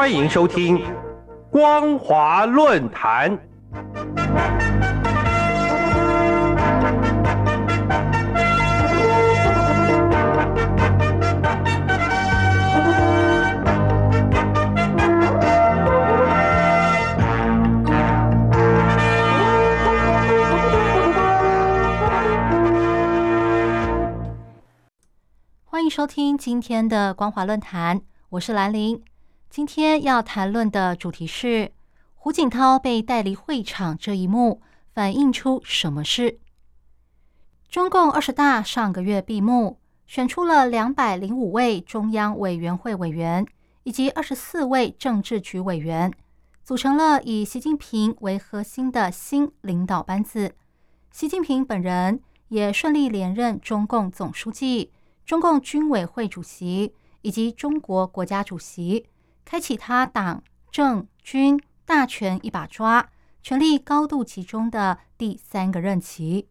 欢迎收听《光华论坛》。欢迎收听今天的光华论坛，我是兰玲。今天要谈论的主题是胡锦涛被带离会场这一幕，反映出什么事？中共二十大上个月闭幕，选出了两百零五位中央委员会委员以及二十四位政治局委员，组成了以习近平为核心的新领导班子。习近平本人也顺利连任中共总书记。中共军委会主席以及中国国家主席，开启他党政军大权一把抓、权力高度集中的第三个任期。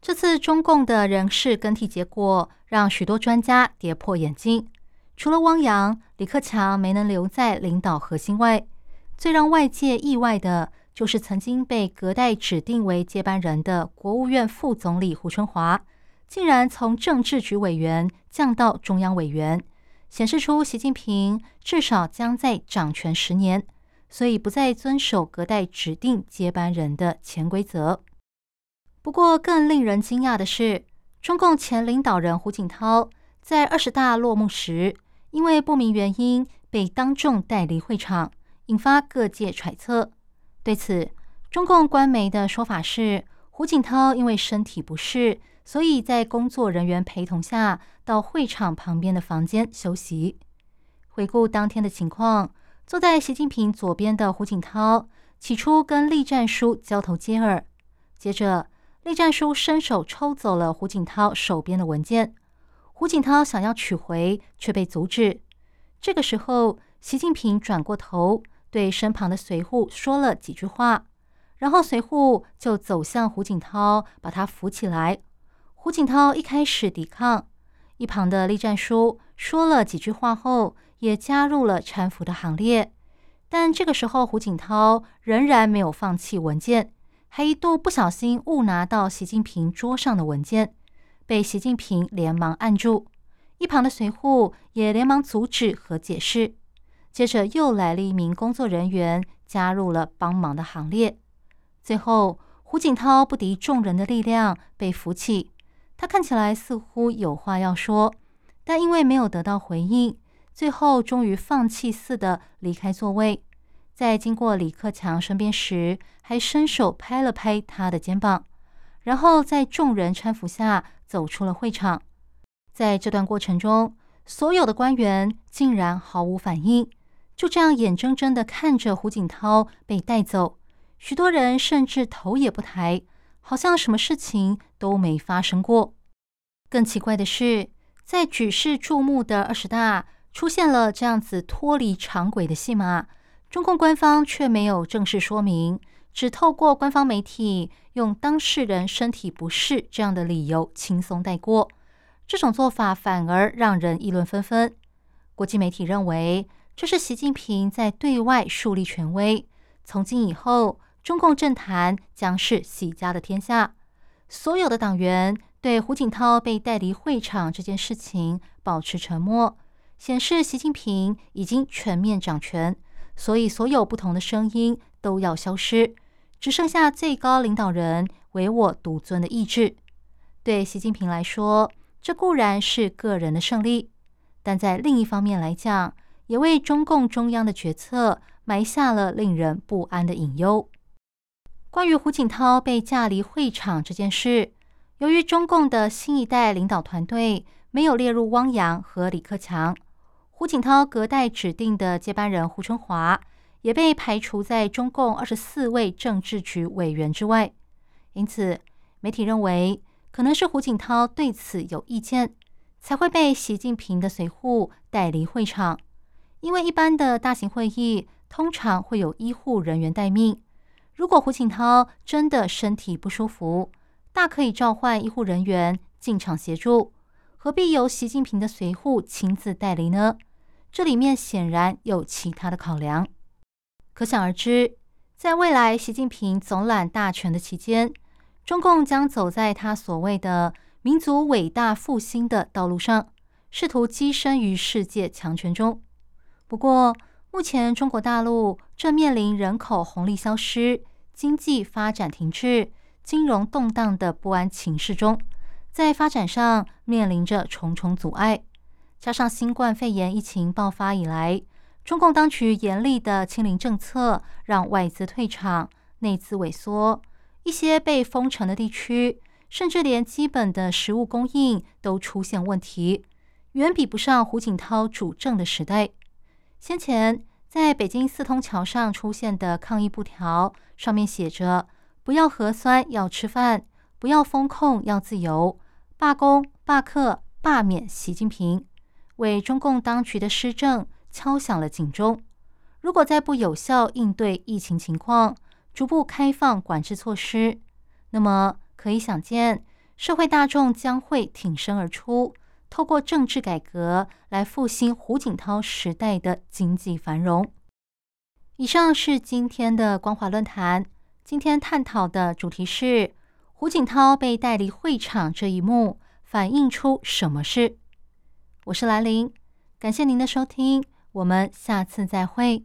这次中共的人事更替结果，让许多专家跌破眼镜。除了汪洋、李克强没能留在领导核心外，最让外界意外的就是曾经被隔代指定为接班人的国务院副总理胡春华。竟然从政治局委员降到中央委员，显示出习近平至少将在掌权十年，所以不再遵守隔代指定接班人的潜规则。不过，更令人惊讶的是，中共前领导人胡锦涛在二十大落幕时，因为不明原因被当众带离会场，引发各界揣测。对此，中共官媒的说法是，胡锦涛因为身体不适。所以在工作人员陪同下，到会场旁边的房间休息。回顾当天的情况，坐在习近平左边的胡锦涛，起初跟栗战书交头接耳，接着栗战书伸手抽走了胡锦涛手边的文件，胡锦涛想要取回，却被阻止。这个时候，习近平转过头，对身旁的随扈说了几句话，然后随扈就走向胡锦涛，把他扶起来。胡锦涛一开始抵抗，一旁的栗战书说了几句话后，也加入了搀扶的行列。但这个时候，胡锦涛仍然没有放弃文件，还一度不小心误拿到习近平桌上的文件，被习近平连忙按住。一旁的随扈也连忙阻止和解释。接着又来了一名工作人员，加入了帮忙的行列。最后，胡锦涛不敌众人的力量，被扶起。他看起来似乎有话要说，但因为没有得到回应，最后终于放弃似的离开座位。在经过李克强身边时，还伸手拍了拍他的肩膀，然后在众人搀扶下走出了会场。在这段过程中，所有的官员竟然毫无反应，就这样眼睁睁的看着胡锦涛被带走，许多人甚至头也不抬。好像什么事情都没发生过。更奇怪的是，在举世注目的二十大出现了这样子脱离常轨的戏码，中共官方却没有正式说明，只透过官方媒体用当事人身体不适这样的理由轻松带过。这种做法反而让人议论纷纷。国际媒体认为，这是习近平在对外树立权威，从今以后。中共政坛将是习家的天下。所有的党员对胡锦涛被带离会场这件事情保持沉默，显示习近平已经全面掌权。所以，所有不同的声音都要消失，只剩下最高领导人唯我独尊的意志。对习近平来说，这固然是个人的胜利，但在另一方面来讲，也为中共中央的决策埋下了令人不安的隐忧。关于胡锦涛被架离会场这件事，由于中共的新一代领导团队没有列入汪洋和李克强，胡锦涛隔代指定的接班人胡春华也被排除在中共二十四位政治局委员之外。因此，媒体认为可能是胡锦涛对此有意见，才会被习近平的随扈带离会场。因为一般的大型会议通常会有医护人员待命。如果胡锦涛真的身体不舒服，大可以召唤医护人员进场协助，何必由习近平的随扈亲自带离呢？这里面显然有其他的考量。可想而知，在未来习近平总揽大权的期间，中共将走在他所谓的民族伟大复兴的道路上，试图跻身于世界强权中。不过，目前中国大陆正面临人口红利消失、经济发展停滞、金融动荡的不安情势中，在发展上面临着重重阻碍。加上新冠肺炎疫情爆发以来，中共当局严厉的清零政策，让外资退场、内资萎缩，一些被封城的地区，甚至连基本的食物供应都出现问题，远比不上胡锦涛主政的时代。先前在北京四通桥上出现的抗议布条，上面写着“不要核酸，要吃饭；不要风控，要自由；罢工、罢课、罢免习近平”。为中共当局的施政敲响了警钟。如果再不有效应对疫情情况，逐步开放管制措施，那么可以想见，社会大众将会挺身而出，透过政治改革来复兴胡锦涛时代的经济繁荣。以上是今天的光华论坛，今天探讨的主题是胡锦涛被带离会场这一幕反映出什么事？我是兰陵，感谢您的收听，我们下次再会。